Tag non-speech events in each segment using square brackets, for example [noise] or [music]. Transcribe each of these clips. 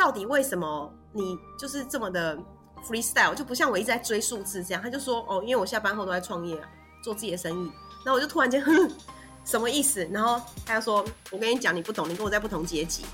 到底为什么你就是这么的 freestyle，就不像我一直在追数字这样。他就说哦，因为我下班后都在创业，做自己的生意。然后我就突然间，哼，什么意思？然后他就说，我跟你讲，你不懂，你跟我在不同阶级。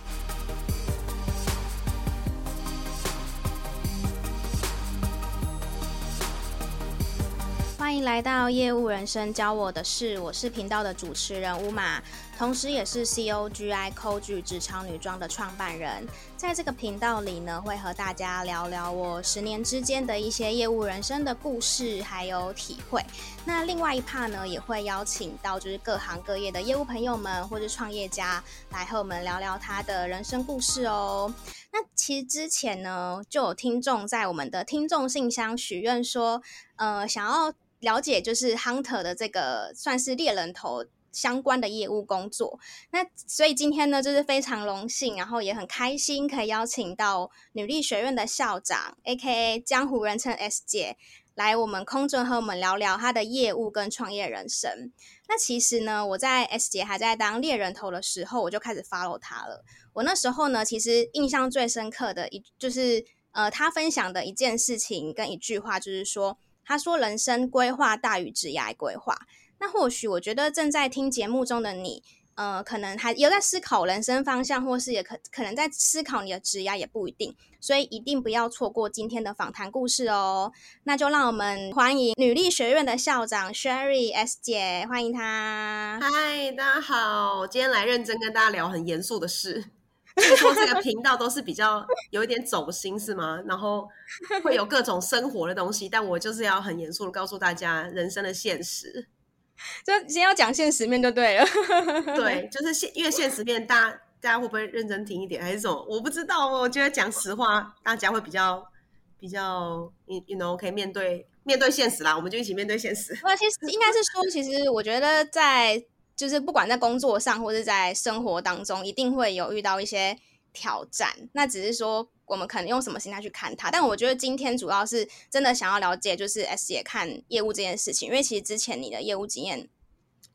欢迎来到业务人生教我的事，我是频道的主持人乌马，同时也是 COGI Coach 职场女装的创办人。在这个频道里呢，会和大家聊聊我十年之间的一些业务人生的故事，还有体会。那另外一 part 呢，也会邀请到就是各行各业的业务朋友们或者创业家来和我们聊聊他的人生故事哦。那其实之前呢，就有听众在我们的听众信箱许愿说，呃，想要。了解就是 Hunter 的这个算是猎人头相关的业务工作，那所以今天呢，就是非常荣幸，然后也很开心可以邀请到女力学院的校长，AKA 江湖人称 S 姐，来我们空中和我们聊聊她的业务跟创业人生。那其实呢，我在 S 姐还在当猎人头的时候，我就开始 follow 她了。我那时候呢，其实印象最深刻的一就是呃，她分享的一件事情跟一句话，就是说。他说：“人生规划大于职业规划。那或许我觉得正在听节目中的你，呃，可能还有在思考人生方向，或是也可可能在思考你的职业，也不一定。所以一定不要错过今天的访谈故事哦。那就让我们欢迎女力学院的校长 Sherry S 姐，欢迎她。嗨，大家好，今天来认真跟大家聊很严肃的事。”听说这个频道都是比较有一点走心，是吗？然后会有各种生活的东西，但我就是要很严肃的告诉大家人生的现实。[laughs] 就先要讲现实面就对了。对，就是现因为现实面，大家大家会不会认真听一点，还是什么？我不知道。我觉得讲实话，大家会比较比较，you you know，可以面对面对现实啦。我们就一起面对现实。那其实应该是说，其实我觉得在。就是不管在工作上或者在生活当中，一定会有遇到一些挑战。那只是说我们可能用什么心态去看它。但我觉得今天主要是真的想要了解，就是 S 姐看业务这件事情，因为其实之前你的业务经验，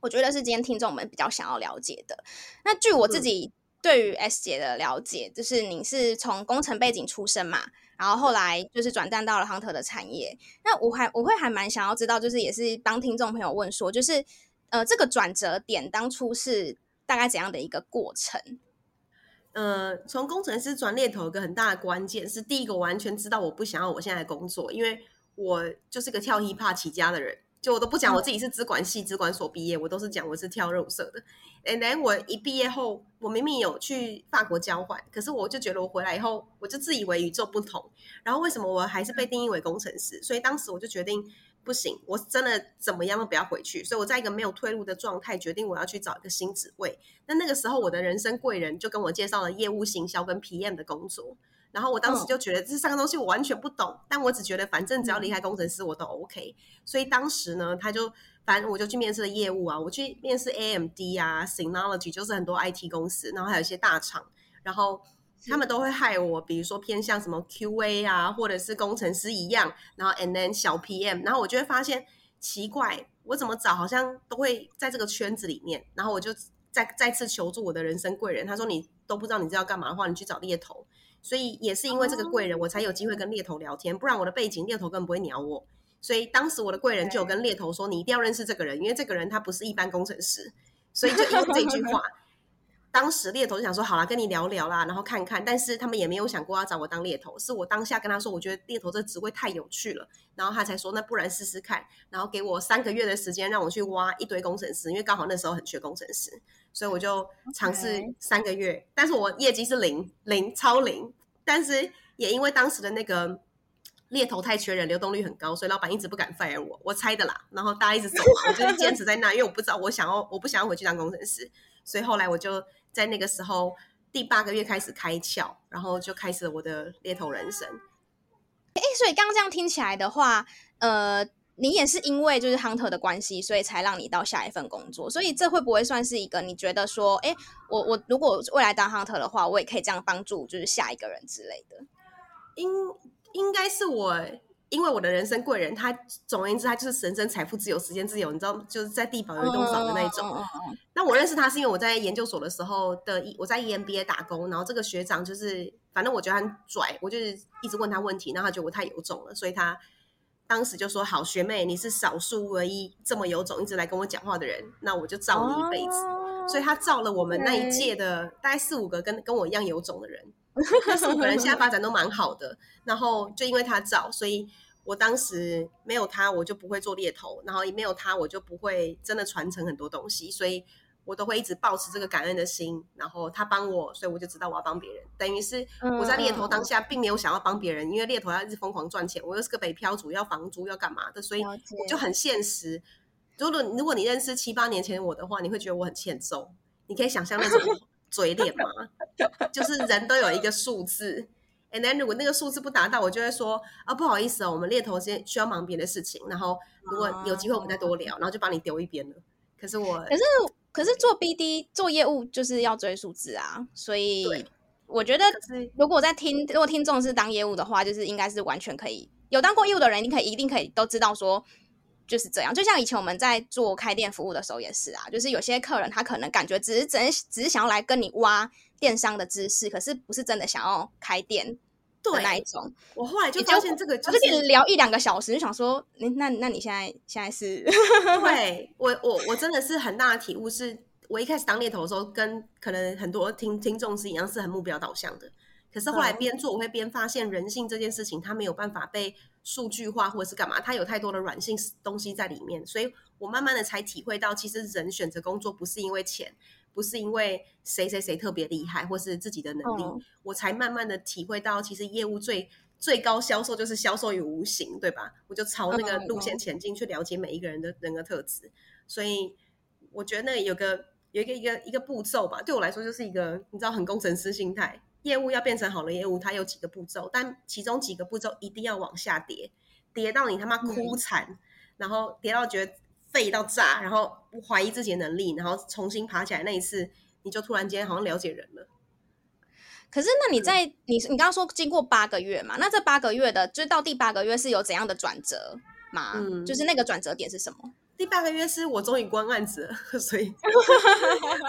我觉得是今天听众们比较想要了解的。那据我自己对于 S 姐的了解，就是你是从工程背景出身嘛，然后后来就是转战到了 Hunter 的产业。那我还我会还蛮想要知道，就是也是帮听众朋友问说，就是。呃，这个转折点当初是大概怎样的一个过程？呃，从工程师转猎头，一个很大的关键是，第一个我完全知道我不想要我现在的工作，因为我就是个跳 hiphop 起家的人，就我都不讲我自己是资管系、资管所毕业，我都是讲我是跳热舞社的。And then 我一毕业后，我明明有去法国交换，可是我就觉得我回来以后，我就自以为与众不同，然后为什么我还是被定义为工程师？所以当时我就决定。不行，我真的怎么样都不要回去，所以我在一个没有退路的状态，决定我要去找一个新职位。那那个时候，我的人生贵人就跟我介绍了业务行销跟 PM 的工作。然后我当时就觉得这三个东西我完全不懂，但我只觉得反正只要离开工程师我都 OK。所以当时呢，他就反正我就去面试了业务啊，我去面试 AMD 啊，Synology 就是很多 IT 公司，然后还有一些大厂，然后。他们都会害我，比如说偏向什么 QA 啊，或者是工程师一样，然后 and then 小 PM，然后我就会发现奇怪，我怎么找好像都会在这个圈子里面，然后我就再再次求助我的人生贵人，他说你都不知道你这要干嘛的话，你去找猎头，所以也是因为这个贵人，我才有机会跟猎头聊天，不然我的背景猎头根本不会鸟我，所以当时我的贵人就有跟猎头说，你一定要认识这个人，因为这个人他不是一般工程师，所以就因为这句话。当时猎头就想说好啦，跟你聊聊啦，然后看看，但是他们也没有想过要找我当猎头，是我当下跟他说，我觉得猎头这职位太有趣了，然后他才说那不然试试看，然后给我三个月的时间让我去挖一堆工程师，因为刚好那时候很缺工程师，所以我就尝试三个月.但是我业绩是零零超零，但是也因为当时的那个猎头太缺人，流动率很高，所以老板一直不敢 fire 我，我猜的啦，然后大家一直走嘛，我就是坚持在那，因为我不知道我想要我不想要回去当工程师，所以后来我就。在那个时候，第八个月开始开窍，然后就开始了我的猎头人生。哎，所以刚刚这样听起来的话，呃，你也是因为就是 Hunter 的关系，所以才让你到下一份工作。所以这会不会算是一个你觉得说，哎，我我如果未来当 Hunter 的话，我也可以这样帮助就是下一个人之类的？应应该是我因为我的人生贵人，他总而言之，他就是人生财富自由、时间自由，你知道，就是在地堡有一栋房的那一种。Oh, oh, oh, oh. 那我认识他是因为我在研究所的时候的，我在 EMBA 打工，然后这个学长就是，反正我觉得他很拽，我就是一直问他问题，然后他觉得我太有种了，所以他当时就说：“好，学妹，你是少数唯一这么有种，一直来跟我讲话的人，那我就罩你一辈子。” oh, 所以他罩了我们那一届的大概四五个跟跟我一样有种的人。那四五个人现在发展都蛮好的，然后就因为他早，所以。我当时没有他，我就不会做猎头，然后也没有他，我就不会真的传承很多东西，所以我都会一直保持这个感恩的心。然后他帮我，所以我就知道我要帮别人。等于是我在猎头当下并没有想要帮别人，因为猎头要一直疯狂赚钱，我又是个北漂族，要房租要干嘛的，所以我就很现实。如果如果你认识七八年前我的话，你会觉得我很欠揍。你可以想象那种嘴脸吗？[laughs] 就是人都有一个数字。And then 如果那个数字不达到，我就会说啊，不好意思哦，我们猎头先需要忙别的事情，然后如果有机会我们再多聊，然后就把你丢一边了。可是我，可是可是做 BD 做业务就是要追数字啊，所以我觉得如果在听，如果听众是当业务的话，就是应该是完全可以有当过业务的人，你可以一定可以都知道说就是这样。就像以前我们在做开店服务的时候也是啊，就是有些客人他可能感觉只是只只是想要来跟你挖。电商的知识，可是不是真的想要开店的那一种。我后来就发现这个，就是跟你聊一两个小时，就想说，那那那你现在现在是？[laughs] 对我我我真的是很大的体悟是，是我一开始当猎头的时候，跟可能很多听听众是一样，是很目标导向的。可是后来边做，我会边发现人性这件事情，它没有办法被数据化或者是干嘛，它有太多的软性东西在里面，所以我慢慢的才体会到，其实人选择工作不是因为钱。不是因为谁谁谁特别厉害，或是自己的能力，哦、我才慢慢的体会到，其实业务最最高销售就是销售于无形，对吧？我就朝那个路线前进，去了解每一个人的人格特质。所以我觉得那有个有一个一个一个步骤吧，对我来说就是一个你知道很工程师心态。业务要变成好的业务，它有几个步骤，但其中几个步骤一定要往下跌，跌到你他妈哭惨，嗯、然后跌到觉得。废到炸，然后不怀疑自己的能力，然后重新爬起来那一次，你就突然间好像了解人了。可是，那你在、嗯、你你刚刚说经过八个月嘛？那这八个月的，就到第八个月是有怎样的转折吗？嗯，就是那个转折点是什么？第八个月是我终于关案子了，[laughs] 所以 [laughs]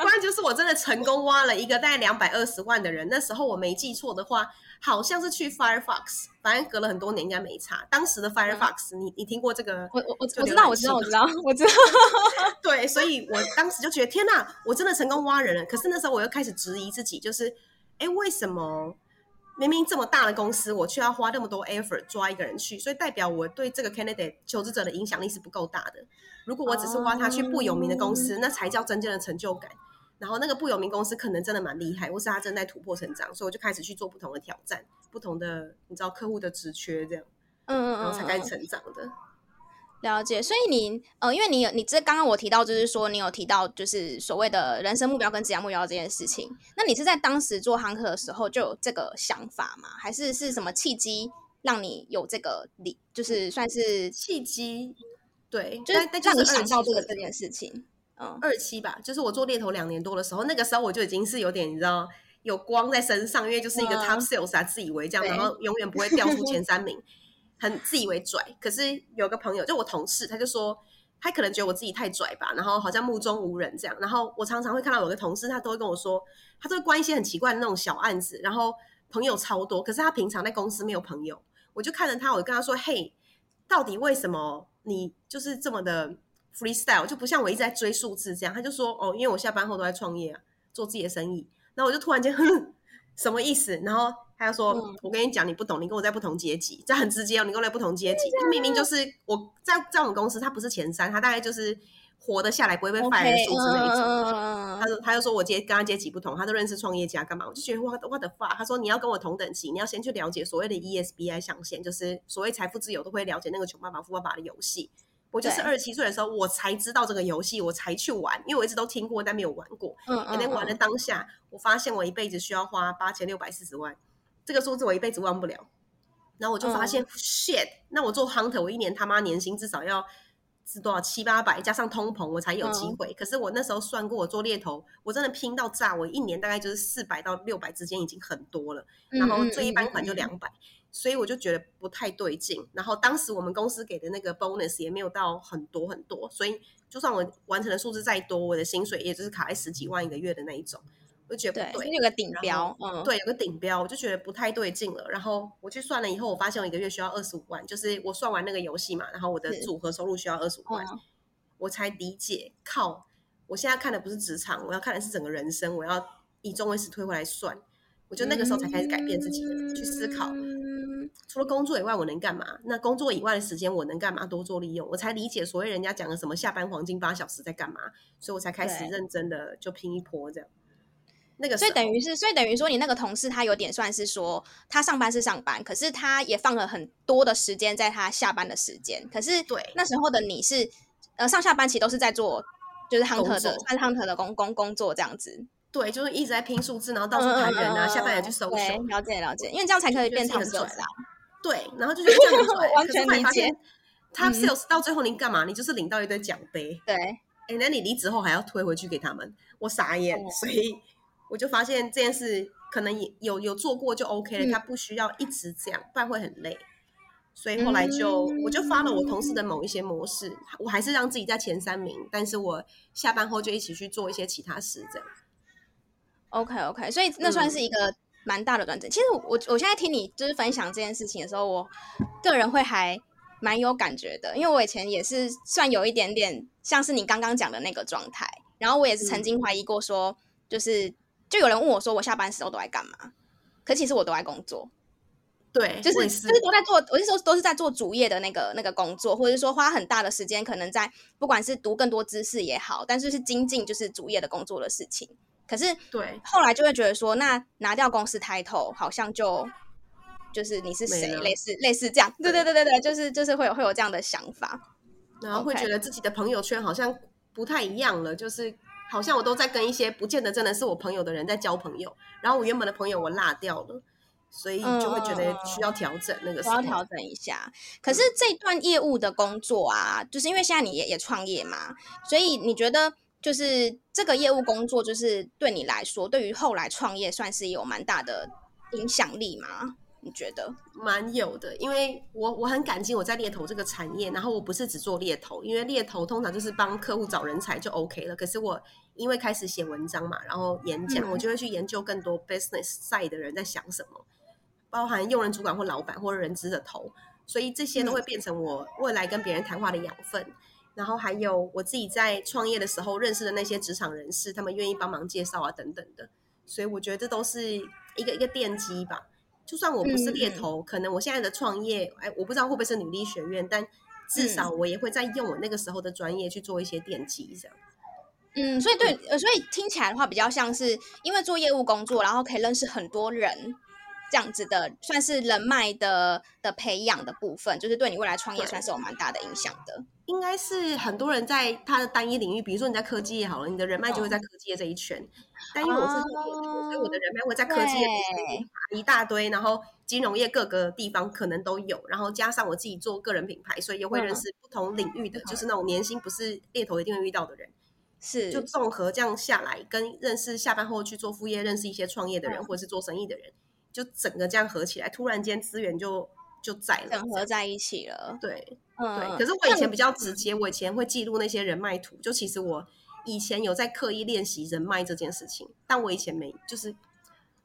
关就是我真的成功挖了一个大概两百二十万的人。那时候我没记错的话。好像是去 Firefox，反正隔了很多年应该没差。当时的 Firefox，、嗯、你你听过这个？我我我知道我知道我知道我知道。[laughs] 对，所以我当时就觉得天哪，我真的成功挖人了。可是那时候我又开始质疑自己，就是哎，为什么明明这么大的公司，我却要花那么多 effort 抓一个人去？所以代表我对这个 candidate 求职者的影响力是不够大的。如果我只是挖他去不有名的公司，嗯、那才叫真正的成就感。然后那个不有名公司可能真的蛮厉害，或是他正在突破成长，所以我就开始去做不同的挑战，不同的你知道客户的职缺这样，嗯，然后才开始成长的。了解，所以你呃，因为你有你这刚刚我提到就是说你有提到就是所谓的人生目标跟职业目标这件事情，那你是在当时做汉克的时候就有这个想法吗？还是是什么契机让你有这个理，就是算是契机？对，就是让你想到这个这件事情。二期吧，就是我做猎头两年多的时候，那个时候我就已经是有点你知道有光在身上，因为就是一个 top sales 啊，自以为这样，然后永远不会掉出前三名，很自以为拽。可是有个朋友，就我同事，他就说他可能觉得我自己太拽吧，然后好像目中无人这样。然后我常常会看到有个同事，他都会跟我说，他都会关一些很奇怪的那种小案子，然后朋友超多，可是他平常在公司没有朋友。我就看着他，我就跟他说：“嘿，到底为什么你就是这么的？” freestyle 就不像我一直在追数字这样，他就说哦，因为我下班后都在创业啊，做自己的生意。然后我就突然间，哼，什么意思？然后他就说，嗯、我跟你讲，你不懂，你跟我在不同阶级，这很直接哦，你跟我在不同阶级。他明明就是我在在我们公司，他不是前三，他大概就是活得下来不会被 fire 的数字那一种。Okay, 他说，他就说我接跟他阶级不同，他都认识创业家干嘛？我就觉得 what what the fuck？他说你要跟我同等级，你要先去了解所谓的 ESBI 象限，就是所谓财富自由都会了解那个穷爸爸富爸爸的游戏。我就是二十七岁的时候，我才知道这个游戏，我才去玩，因为我一直都听过，但没有玩过。嗯嗯。那玩的当下，我发现我一辈子需要花八千六百四十万，这个数字我一辈子忘不了。然后我就发现、嗯、，shit，那我做 hunter，我一年他妈年薪至少要是多少七八百，加上通膨，我才有机会。嗯、可是我那时候算过，我做猎头，我真的拼到炸，我一年大概就是四百到六百之间，已经很多了。然后最一般款就两百。所以我就觉得不太对劲。然后当时我们公司给的那个 bonus 也没有到很多很多，所以就算我完成的数字再多，我的薪水也就是卡在十几万一个月的那一种。我就觉得不对，对有个顶标，嗯，对，有个顶标，我就觉得不太对劲了。然后我去算了以后，我发现我一个月需要二十五万，就是我算完那个游戏嘛，然后我的组合收入需要二十五万，我才理解，靠，我现在看的不是职场，我要看的是整个人生，我要以终为始推回来算，我就那个时候才开始改变自己，嗯、去思考，除了工作以外我能干嘛？那工作以外的时间我能干嘛？多做利用，我才理解所谓人家讲的什么下班黄金八小时在干嘛，所以我才开始认真的就拼一波这样。那个，所以等于是，所以等于说，你那个同事他有点算是说，他上班是上班，可是他也放了很多的时间在他下班的时间。可是，对那时候的你是，呃，上下班其实都是在做，就是 hunter 的，算是 hunter 的工工工作这样子。对，就是一直在拼数字，然后到处谈人啊，嗯嗯嗯下班也去搜寻。了解了解，因为这样才可以变成 sales 啊。对，然后就 [laughs] 是这样子，完全理解。他 sales 到最后你干嘛？你就是领到一堆奖杯。对，哎，那你离职后还要推回去给他们，我傻眼，嗯、所以。我就发现这件事可能也有有做过就 OK 了，嗯、他不需要一直这样，不然会很累。所以后来就、嗯、我就发了我同事的某一些模式，我还是让自己在前三名，但是我下班后就一起去做一些其他事，这样。OK OK，所以那算是一个蛮大的转折。嗯、其实我我现在听你就是分享这件事情的时候，我个人会还蛮有感觉的，因为我以前也是算有一点点像是你刚刚讲的那个状态，然后我也是曾经怀疑过说，就是。就有人问我说：“我下班时候都在干嘛？”可其实我都在工作，对，就是是就是都在做。我那时候都是在做主业的那个那个工作，或者是说花很大的时间，可能在不管是读更多知识也好，但是是精进就是主业的工作的事情。可是对，后来就会觉得说，那拿掉公司 title，好像就就是你是谁，类似类似这样。对对对对对，就是就是会有会有这样的想法，然后会觉得自己的朋友圈好像不太一样了，就是。好像我都在跟一些不见得真的是我朋友的人在交朋友，然后我原本的朋友我落掉了，所以就会觉得需要调整那个时候，需要调整一下。可是这段业务的工作啊，就是因为现在你也也创业嘛，所以你觉得就是这个业务工作，就是对你来说，对于后来创业算是有蛮大的影响力吗？你觉得蛮有的，因为我我很感激我在猎头这个产业，然后我不是只做猎头，因为猎头通常就是帮客户找人才就 OK 了。可是我因为开始写文章嘛，然后演讲，嗯、我就会去研究更多 business side 的人在想什么，包含用人主管或老板或人资的头，所以这些都会变成我未来跟别人谈话的养分。嗯、然后还有我自己在创业的时候认识的那些职场人士，他们愿意帮忙介绍啊等等的，所以我觉得这都是一个一个奠基吧。就算我不是猎头，嗯、可能我现在的创业，哎，我不知道会不会是女力学院，但至少我也会在用我那个时候的专业去做一些奠基，这样。嗯，所以对，呃，所以听起来的话，比较像是因为做业务工作，然后可以认识很多人，这样子的，算是人脉的的培养的部分，就是对你未来创业算是有蛮大的影响的。应该是很多人在他的单一领域，比如说你在科技业好了，你的人脉就会在科技业这一圈。哦、但因为我是猎头，哦、所以我的人脉会在科技业一大堆，然后金融业各个地方可能都有，然后加上我自己做个人品牌，所以也会认识不同领域的，嗯、就是那种年薪不是猎头一定会遇到的人。是，就综合这样下来，跟认识下班后去做副业，认识一些创业的人，嗯、或者是做生意的人，就整个这样合起来，突然间资源就就在了，整合在一起了。对。嗯，对。可是我以前比较直接，我以前会记录那些人脉图。就其实我以前有在刻意练习人脉这件事情，但我以前没，就是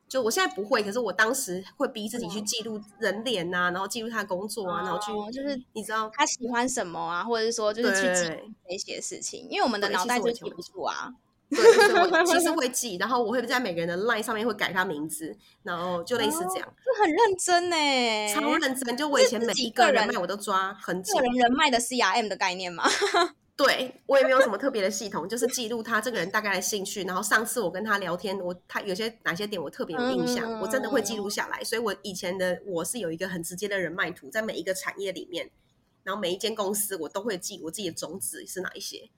就我现在不会。可是我当时会逼自己去记录人脸呐，然后记录他的工作啊，然后去就是你知道他喜欢什么啊，或者是说就是去记那些事情，因为我们的脑袋就记不住啊。对，我其实 [laughs] 会记，然后我会在每个人的 line 上面会改他名字，然后就类似这样，就很认真呢，超认真。就我以前每一个人脉我都抓很紧，个人人脉的 CRM 的概念嘛。[laughs] 对，我也没有什么特别的系统，就是记录他这个人大概的兴趣，然后上次我跟他聊天，我他有些哪些点我特别有印象，我真的会记录下来。所以我以前的我是有一个很直接的人脉图，在每一个产业里面，然后每一间公司我都会记我自己的种子是哪一些。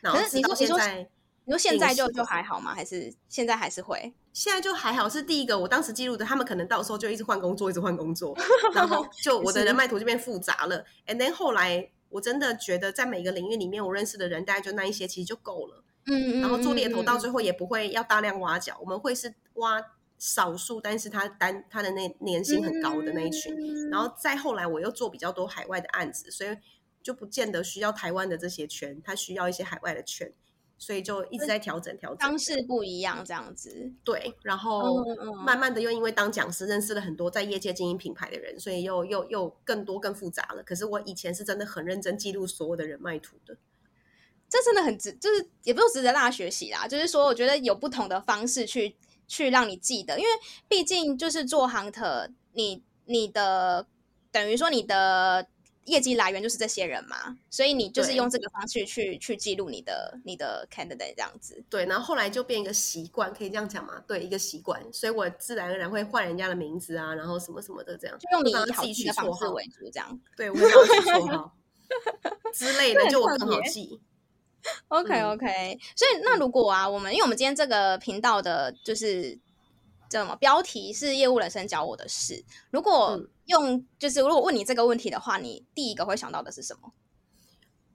然后直到现在。你说现在就就还好吗？还是现在还是会？现在就还好，是第一个我当时记录的，他们可能到时候就一直换工作，一直换工作，然后就 [laughs] 我的人脉图就变复杂了。And then 后来我真的觉得，在每个领域里面，我认识的人大概就那一些，其实就够了。嗯，嗯，然后做猎头到最后也不会要大量挖角，我们会是挖少数，但是他单他的那年薪很高的那一群。嗯、然后再后来，我又做比较多海外的案子，所以就不见得需要台湾的这些圈，他需要一些海外的圈。所以就一直在调整调整，方式不一样这样子。对，然后慢慢的又因为当讲师认识了很多在业界经营品牌的人，所以又又又更多更复杂了。可是我以前是真的很认真记录所有的人脉图的，这真的很值，就是也不用值得大家学习啦。就是说，我觉得有不同的方式去去让你记得，因为毕竟就是做 hunter，你你的等于说你的。业绩来源就是这些人嘛，所以你就是用这个方式去去记录你的你的 candidate 这样子。对，然后后来就变一个习惯，可以这样讲吗？对，一个习惯，所以我自然而然会换人家的名字啊，然后什么什么的这样，就用你自己取的方式为主这样。对，我要取绰号 [laughs] 之类的，就我更好记。OK OK，、嗯、所以那如果啊，我们因为我们今天这个频道的就是。什么标题是业务人生教我的事？如果用就是如果问你这个问题的话，你第一个会想到的是什么？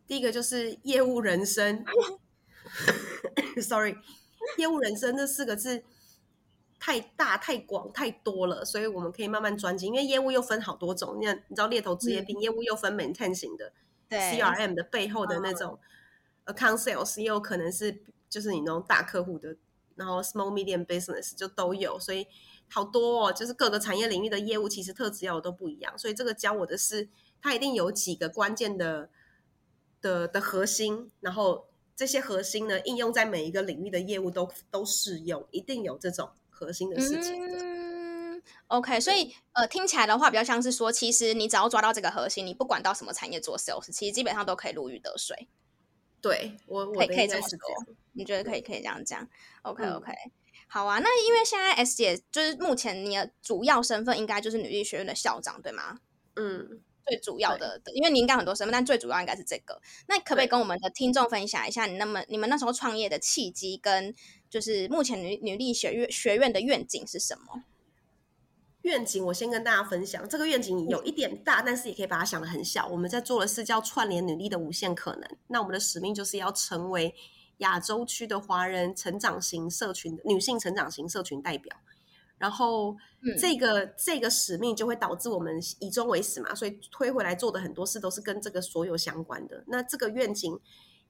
第一个就是业务人生。[laughs] Sorry，业务人生这四个字太大、太广、太多了，所以我们可以慢慢专精。因为业务又分好多种，你，你知道猎头职业病，嗯、业务又分 maintain 型的，对 CRM 的背后的那种 account sales，也有可能是就是你那种大客户的。然后 small medium business 就都有，所以好多哦，就是各个产业领域的业务其实特质要都不一样，所以这个教我的是，它一定有几个关键的的的核心，然后这些核心呢应用在每一个领域的业务都都适用，一定有这种核心的事情的。嗯，OK，所以呃听起来的话比较像是说，其实你只要抓到这个核心，你不管到什么产业做 sales，其实基本上都可以如鱼得水。对我，我可以可以这么说，你觉得可以可以这样讲？OK OK，嗯，好啊。那因为现在 S 姐就是目前你的主要身份应该就是女力学院的校长，对吗？嗯，最主要的，因为你应该很多身份，但最主要应该是这个。那可不可以跟我们的听众分享一下你那么你们那时候创业的契机，跟就是目前女女力学院学院的愿景是什么？愿景，我先跟大家分享。这个愿景有一点大，但是也可以把它想得很小。我们在做的是叫串联女力的无限可能。那我们的使命就是要成为亚洲区的华人成长型社群女性成长型社群代表。然后，这个、嗯、这个使命就会导致我们以终为始嘛，所以推回来做的很多事都是跟这个所有相关的。那这个愿景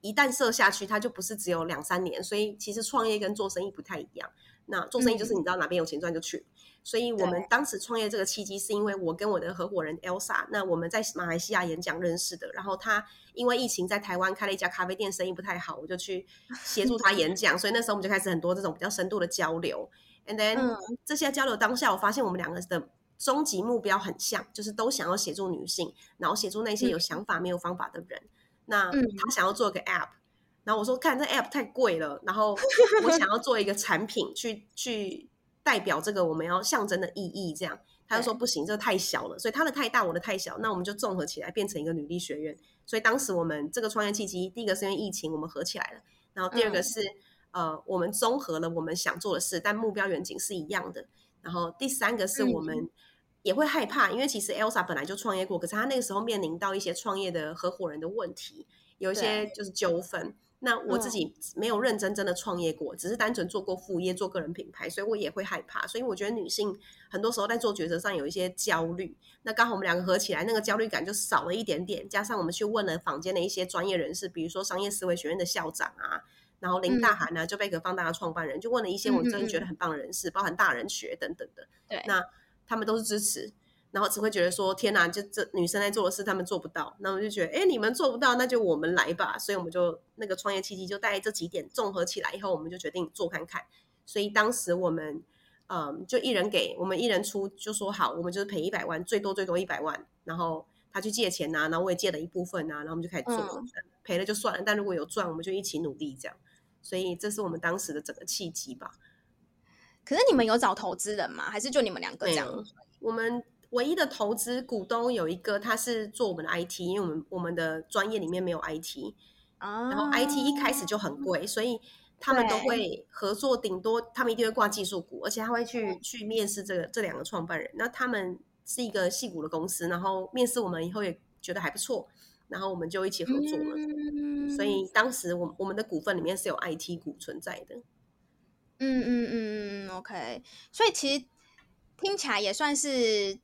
一旦设下去，它就不是只有两三年。所以其实创业跟做生意不太一样。那做生意就是你知道哪边有钱赚就去。嗯所以我们当时创业这个契机，是因为我跟我的合伙人 Elsa，那我们在马来西亚演讲认识的。然后他因为疫情在台湾开了一家咖啡店，生意不太好，我就去协助他演讲。[laughs] 所以那时候我们就开始很多这种比较深度的交流。And then、嗯、这些交流当下，我发现我们两个的终极目标很像，就是都想要协助女性，然后协助那些有想法没有方法的人。嗯、那他想要做一个 App，然后我说看这 App 太贵了，然后我想要做一个产品去去。代表这个我们要象征的意义，这样他就说不行，这个太小了，所以他的太大，我的太小，那我们就综合起来变成一个女力学院。所以当时我们这个创业契机，第一个是因为疫情，我们合起来了，然后第二个是、嗯、呃，我们综合了我们想做的事，但目标远景是一样的。然后第三个是我们也会害怕，因为其实 Elsa 本来就创业过，可是他那个时候面临到一些创业的合伙人的问题，有一些就是纠纷。那我自己没有认真真的创业过，只是单纯做过副业、做个人品牌，所以我也会害怕。所以我觉得女性很多时候在做抉择上有一些焦虑。那刚好我们两个合起来，那个焦虑感就少了一点点。加上我们去问了坊间的一些专业人士，比如说商业思维学院的校长啊，然后林大涵呢、啊，就贝壳放大的创办人，就问了一些我真的觉得很棒的人士，包含大人学等等的。对，那他们都是支持。然后只会觉得说天哪，就这女生在做的事，他们做不到。那我们就觉得，哎，你们做不到，那就我们来吧。所以我们就那个创业契机就带这几点综合起来以后，我们就决定做看看。所以当时我们，嗯，就一人给我们一人出，就说好，我们就是赔一百万，最多最多一百万。然后他去借钱呐、啊，然后我也借了一部分呐、啊，然后我们就开始做。嗯、赔了就算了，但如果有赚，我们就一起努力这样。所以这是我们当时的整个契机吧。可是你们有找投资人吗？还是就你们两个这样？我们。唯一的投资股东有一个，他是做我们的 IT，因为我们我们的专业里面没有 IT，啊，然后 IT 一开始就很贵，所以他们都会合作，顶多他们一定会挂技术股，而且他会去去面试这个这两个创办人。那他们是一个矽谷的公司，然后面试我们以后也觉得还不错，然后我们就一起合作了。所以当时我我们的股份里面是有 IT 股存在的。嗯嗯嗯嗯，OK。所以其实听起来也算是，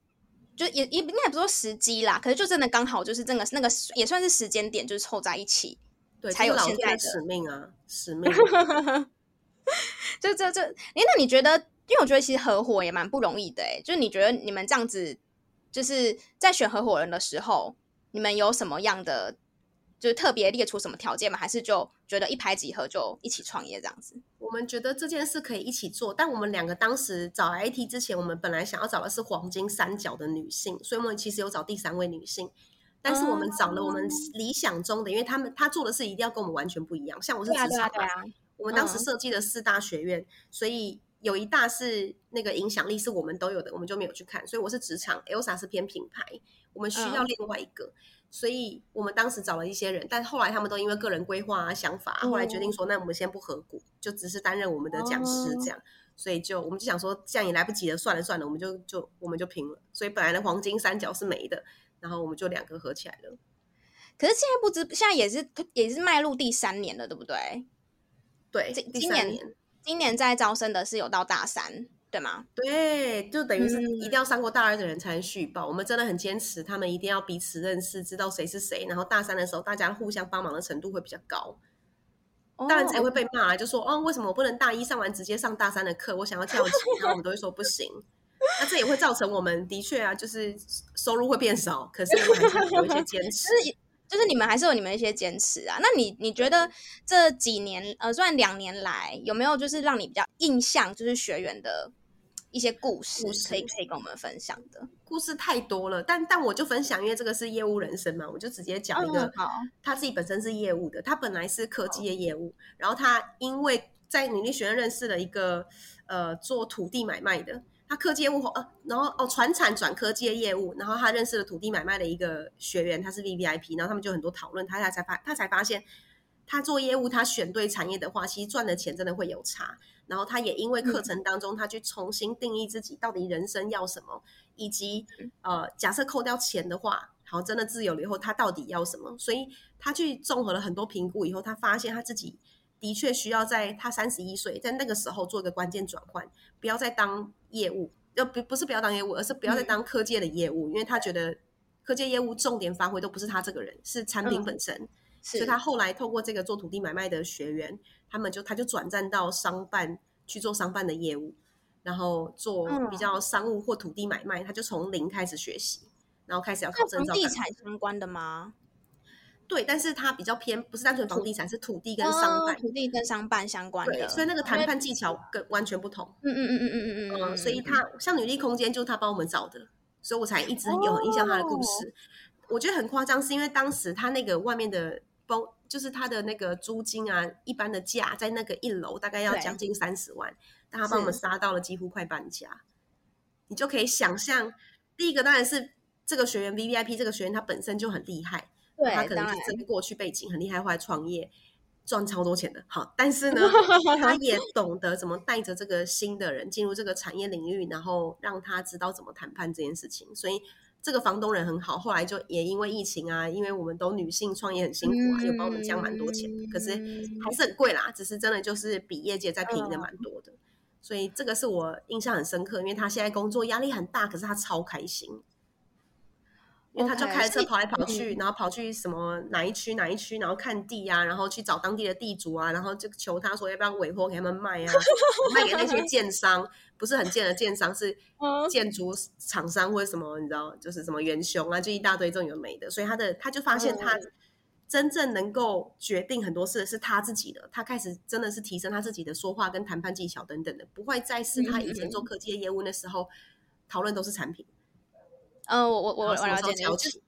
就也也应该不说时机啦，可是就真的刚好就是这个那个也算是时间点，就是凑在一起，对，才有现在的使命啊，使命。[laughs] 就这这，哎，那你觉得？因为我觉得其实合伙也蛮不容易的，哎，就是你觉得你们这样子，就是在选合伙人的时候，你们有什么样的？就是特别列出什么条件吗？还是就觉得一拍即合就一起创业这样子？我们觉得这件事可以一起做，但我们两个当时找 IT 之前，我们本来想要找的是黄金三角的女性，所以我们其实有找第三位女性，但是我们找了我们理想中的，因为他们他做的事一定要跟我们完全不一样。像我是职场，对啊啊，我们当时设计的四大学院，所以有一大是那个影响力是我们都有的，我们就没有去看。所以我是职场，Elsa 是偏品牌，我们需要另外一个。所以我们当时找了一些人，但后来他们都因为个人规划啊、想法、啊，后来决定说，那我们先不合股，就只是担任我们的讲师这样。所以就我们就想说，这样也来不及了，算了算了，我们就就我们就拼了。所以本来的黄金三角是没的，然后我们就两个合起来了。可是现在不知现在也是也是迈入第三年了，对不对？对，今年今年在招生的是有到大三。对吗？对，就等于是一定要上过大二的人才能续报。嗯、我们真的很坚持，他们一定要彼此认识，知道谁是谁。然后大三的时候，大家互相帮忙的程度会比较高。当然才会被骂来，就说哦，为什么我不能大一上完直接上大三的课？我想要跳级，然后我们都会说不行。那这也会造成我们的确啊，就是收入会变少。可是我们还是有一些坚持，[laughs] 就是就是你们还是有你们一些坚持啊。那你你觉得这几年呃，算两年来有没有就是让你比较印象就是学员的？一些故事可以可以跟我们分享的故事太多了，但但我就分享，因为这个是业务人生嘛，我就直接讲一个，好他自己本身是业务的，他本来是科技的业务，然后他因为在女力学院认识了一个呃做土地买卖的，他科技业务呃，然后哦船产转科技的业务，然后他认识了土地买卖的一个学员，他是 VVIP，然后他们就很多讨论，他才才发他才发现，他做业务他选对产业的话，其实赚的钱真的会有差。然后他也因为课程当中，他去重新定义自己到底人生要什么，以及呃，假设扣掉钱的话，好，真的自由了以后，他到底要什么？所以他去综合了很多评估以后，他发现他自己的确需要在他三十一岁，在那个时候做一个关键转换，不要再当业务，要不不是不要当业务，而是不要再当科技的业务，因为他觉得科技业务重点发挥都不是他这个人，是产品本身。所以他后来透过这个做土地买卖的学员。他们就他就转战到商办去做商办的业务，然后做比较商务或土地买卖，嗯、他就从零开始学习，然后开始要考证照。房地产相关的吗？对，但是它比较偏不是单纯房地产，是土地跟商办，土地跟商办相关的，所以那个谈判技巧跟完全不同。嗯嗯嗯嗯嗯嗯嗯。所以他像女力空间就是他帮我们找的，所以我才一直有很印象他的故事。哦、我觉得很夸张，是因为当时他那个外面的包。就是他的那个租金啊，一般的价在那个一楼大概要将近三十万，但他帮我们杀到了几乎快半价。你就可以想象，第一个当然是这个学员 VVIP 这个学员他本身就很厉害，对，他可能是这个过去背景很厉害，后来创业赚超多钱的。好，但是呢，他也 [laughs] 懂得怎么带着这个新的人进入这个产业领域，然后让他知道怎么谈判这件事情，所以。这个房东人很好，后来就也因为疫情啊，因为我们都女性创业很辛苦啊，嗯、又帮我们降蛮多钱，可是还是很贵啦。只是真的就是比业界再便宜的蛮多的，嗯、所以这个是我印象很深刻，因为他现在工作压力很大，可是他超开心。因为他就开车跑来跑去，Okay, 然后跑去什么哪一区哪一区，然后看地啊，然后去找当地的地主啊，然后就求他说要不要委托给他们卖啊，卖给那些建商，不是很贱的建商，是 [laughs] 建筑厂商或者什么，你知道，就是什么元凶啊，就一大堆这种有没的。所以他的他就发现他真正能够决定很多事的是他自己的，他开始真的是提升他自己的说话跟谈判技巧等等的，不会再是他以前做科技的业务那时候讨论都是产品。嗯、呃，我我我我了解你，就是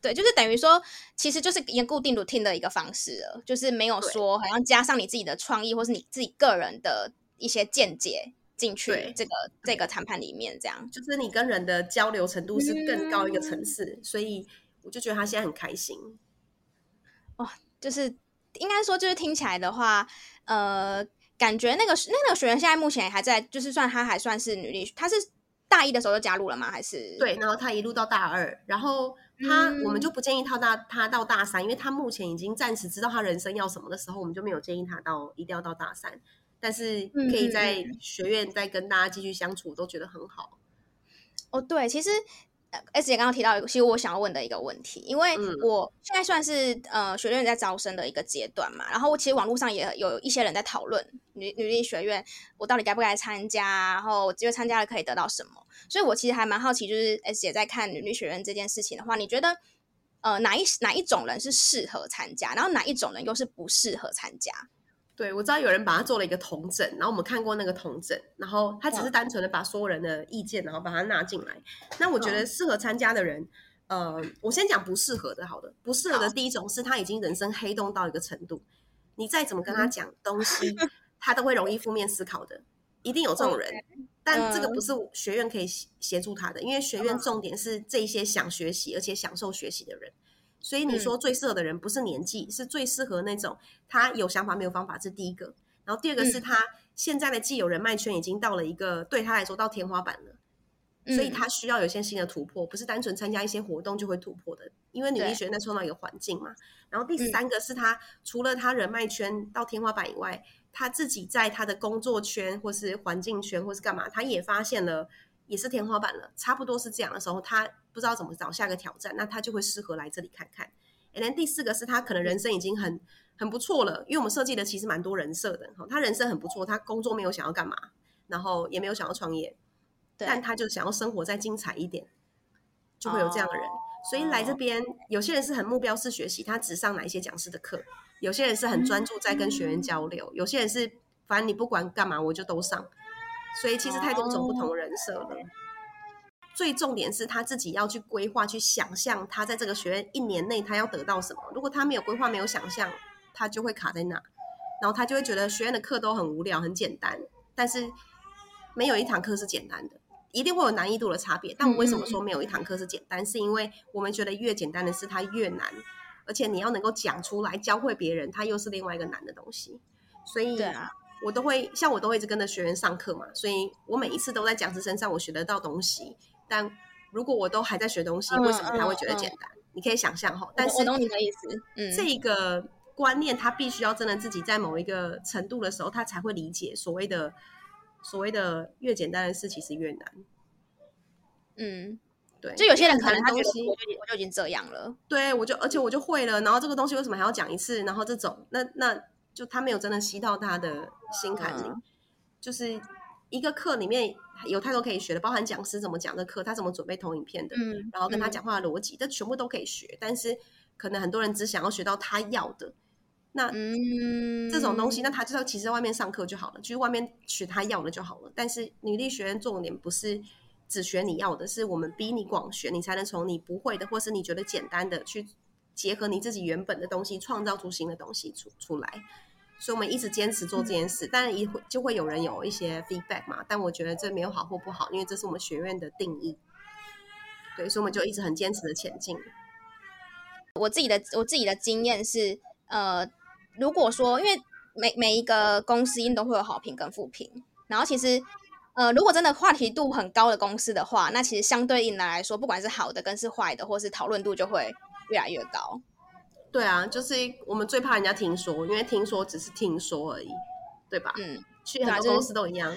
对，就是等于说，其实就是一个固定 routine 的一个方式了，就是没有说好像加上你自己的创意或是你自己个人的一些见解进去这个这个谈判里面，这样就是你跟人的交流程度是更高一个层次，嗯、所以我就觉得他现在很开心。哦，就是应该说，就是听起来的话，呃，感觉那个那个学员现在目前还在，就是算他还算是女力，他是。大一的时候就加入了吗？还是对，然后他一路到大二，然后他、嗯、我们就不建议他到他到大三，因为他目前已经暂时知道他人生要什么的时候，我们就没有建议他到一定要到大三。但是可以在学院再跟大家继续相处，都觉得很好。哦，对，其实。S 姐刚刚提到一个，其实我想要问的一个问题，因为我现在算是呃学院在招生的一个阶段嘛，然后其实网络上也有一些人在讨论女女力学院，我到底该不该参加，然后我因为参加了可以得到什么，所以我其实还蛮好奇，就是 S 姐在看女力学院这件事情的话，你觉得呃哪一哪一种人是适合参加，然后哪一种人又是不适合参加？对，我知道有人把它做了一个同整，然后我们看过那个同整，然后他只是单纯的把所有人的意见，然后把它纳进来。那我觉得适合参加的人，呃，我先讲不适合的，好的，不适合的第一种是他已经人生黑洞到一个程度，你再怎么跟他讲东西，[laughs] 他都会容易负面思考的，一定有这种人。但这个不是学院可以协助他的，因为学院重点是这些想学习而且享受学习的人。所以你说最适合的人不是年纪，嗯、是最适合那种他有想法没有方法，这是第一个。然后第二个是他现在的既有人脉圈已经到了一个对他来说到天花板了，嗯、所以他需要有一些新的突破，不是单纯参加一些活动就会突破的。因为女力学院在创造一个环境嘛。然后第三个是他除了他人脉圈到天花板以外，他自己在他的工作圈或是环境圈或是干嘛，他也发现了。也是天花板了，差不多是这样的时候，他不知道怎么找下个挑战，那他就会适合来这里看看。然后第四个是他可能人生已经很很不错了，因为我们设计的其实蛮多人设的，哈他人生很不错，他工作没有想要干嘛，然后也没有想要创业，但他就想要生活再精彩一点，就会有这样的人。所以来这边，有些人是很目标式学习，他只上哪一些讲师的课；有些人是很专注在跟学员交流；有些人是反正你不管干嘛，我就都上。所以其实太多种不同人设了。Oh. 最重点是他自己要去规划、去想象，他在这个学院一年内他要得到什么。如果他没有规划、没有想象，他就会卡在那，然后他就会觉得学院的课都很无聊、很简单。但是没有一堂课是简单的，一定会有难易度的差别。但我为什么说没有一堂课是简单？是因为我们觉得越简单的事它越难，而且你要能够讲出来教会别人，它又是另外一个难的东西。所以对啊。我都会像我都会一直跟着学员上课嘛，所以我每一次都在讲师身上我学得到东西。但如果我都还在学东西，为什么他会觉得简单？你可以想象哈。但是我懂你的意思。嗯，这个观念他必须要真的自己在某一个程度的时候，他才会理解所谓的所谓的越简单的事其实越难。嗯，对。就有些人可能他觉得我就我就已经这样了，对我就而且我就会了，然后这个东西为什么还要讲一次？然后这种那那。就他没有真的吸到他的心坎里，嗯、就是一个课里面有太多可以学的，包含讲师怎么讲的课，他怎么准备投影片的，嗯、然后跟他讲话的逻辑，这、嗯、全部都可以学。但是可能很多人只想要学到他要的，那、嗯、这种东西，那他就要其实在外面上课就好了，去外面学他要的就好了。但是女力学院重点不是只学你要的，是我们逼你广学，你才能从你不会的，或是你觉得简单的去。结合你自己原本的东西，创造出新的东西出出来，所以我们一直坚持做这件事。当然，一会就会有人有一些 feedback 嘛，但我觉得这没有好或不好，因为这是我们学院的定义。对，所以我们就一直很坚持的前进。我自己的我自己的经验是，呃，如果说因为每每一个公司应都会有好评跟负评，然后其实，呃，如果真的话题度很高的公司的话，那其实相对应的来说，不管是好的跟是坏的，或是讨论度就会。越来越高，对啊，就是我们最怕人家听说，因为听说只是听说而已，对吧？嗯，去很多公司都一样。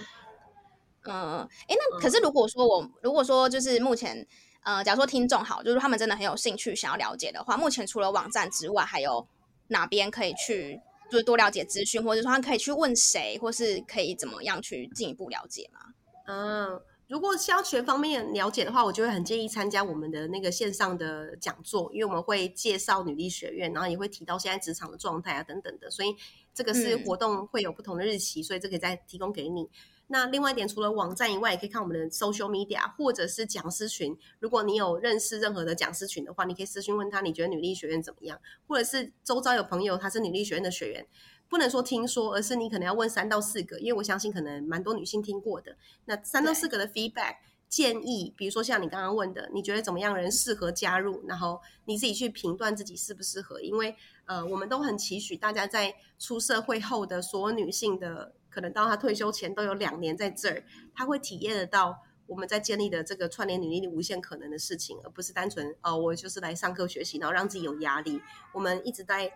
嗯，哎，那可是如果说我、嗯、如果说就是目前，呃，假如说听众好，就是他们真的很有兴趣想要了解的话，目前除了网站之外，还有哪边可以去，就是多了解资讯，或者说他可以去问谁，或是可以怎么样去进一步了解吗？嗯。如果是要全方面了解的话，我就会很建议参加我们的那个线上的讲座，因为我们会介绍女力学院，然后也会提到现在职场的状态啊等等的，所以这个是活动会有不同的日期，嗯、所以这可以再提供给你。那另外一点，除了网站以外，也可以看我们的 social media 或者是讲师群。如果你有认识任何的讲师群的话，你可以私讯问他，你觉得女力学院怎么样？或者是周遭有朋友他是女力学院的学员。不能说听说，而是你可能要问三到四个，因为我相信可能蛮多女性听过的。那三到四个的 feedback 建议，比如说像你刚刚问的，你觉得怎么样人适合加入？然后你自己去评断自己适不适合。因为呃，我们都很期许大家在出社会后的所有女性的，可能到她退休前都有两年在这儿，她会体验得到我们在建立的这个串联女力无限可能的事情，而不是单纯哦，我就是来上课学习，然后让自己有压力。我们一直在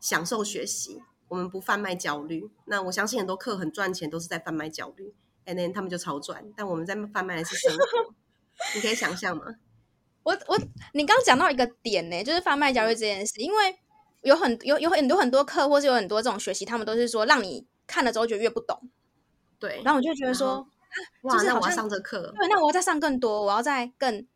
享受学习。我们不贩卖焦虑。那我相信很多课很赚钱，都是在贩卖焦虑，and then 他们就超赚。但我们在贩卖的是生活，你可以想象吗？[laughs] 我我你刚刚讲到一个点呢，就是贩卖焦虑这件事，因为有很有有很多很多课，或是有很多这种学习，他们都是说让你看了之后就越不懂。对，然后我就觉得说，哇，就是、那我要上这课，对，那我要再上更多，我要再更，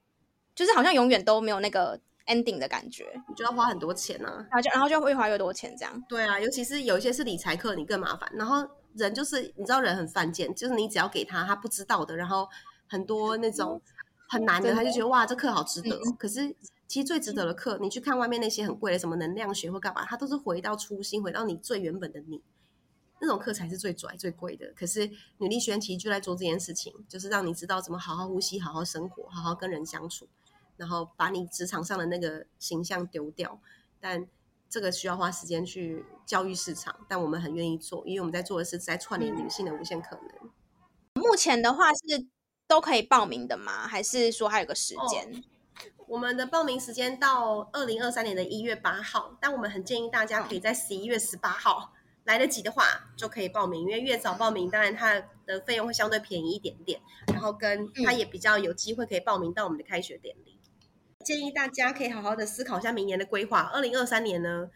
就是好像永远都没有那个。Ending 的感觉，你就要花很多钱呢、啊，然后就然后就会越花越多钱这样。对啊，尤其是有一些是理财课，你更麻烦。然后人就是你知道人很犯贱，就是你只要给他他不知道的，然后很多那种很难的，他就觉得哇这课好值得、嗯。可是其实最值得的课，你去看外面那些很贵的什么能量学或干嘛，它都是回到初心，回到你最原本的你，那种课才是最拽最贵的。可是女力学院其实就在做这件事情，就是让你知道怎么好好呼吸，好好生活，好好跟人相处。然后把你职场上的那个形象丢掉，但这个需要花时间去教育市场，但我们很愿意做，因为我们在做的是在串联女性的无限可能。目前的话是都可以报名的吗？还是说还有个时间？哦，我们的报名时间到二零二三年的一月八号，但我们很建议大家可以在十一月十八号来得及的话就可以报名，因为越早报名，当然它的费用会相对便宜一点点，然后跟它也比较有机会可以报名到我们的开学典礼。建议大家可以好好的思考一下明年的规划。二零二三年呢，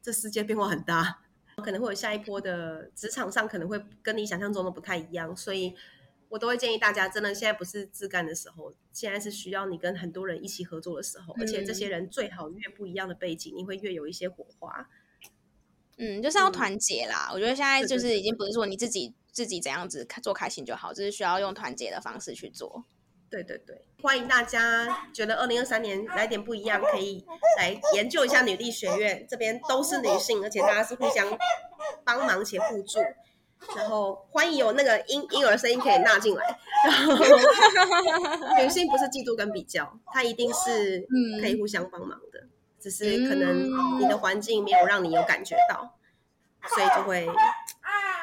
这世界变化很大，可能会有下一波的职场上可能会跟你想象中的不太一样，所以我都会建议大家，真的现在不是自干的时候，现在是需要你跟很多人一起合作的时候，而且这些人最好越不一样的背景，你会越有一些火花。嗯，就是要团结啦。嗯，我觉得现在就是已经不是说你自己自己怎样子做开心就好，就是需要用团结的方式去做。对对对，欢迎大家觉得二零二三年来点不一样，可以来研究一下女力学院，这边都是女性，而且大家是互相帮忙且互助。然后欢迎有那个婴婴儿声音可以纳进来。然后 [laughs] 女性不是嫉妒跟比较，她一定是可以互相帮忙的，只是可能你的环境没有让你有感觉到，所以就会。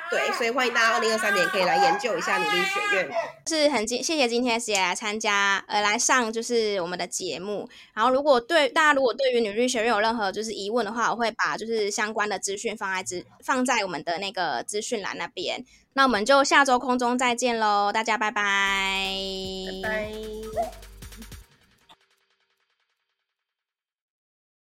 对，所以欢迎大家二零二三年可以来研究一下女力学院。是很谢谢今天姐来参加，呃，来上就是我们的节目。然后如果对大家如果对于女力学院有任何就是疑问的话，我会把就是相关的资讯放在资放在我们的那个资讯栏那边。那我们就下周空中再见喽，大家拜拜。拜拜。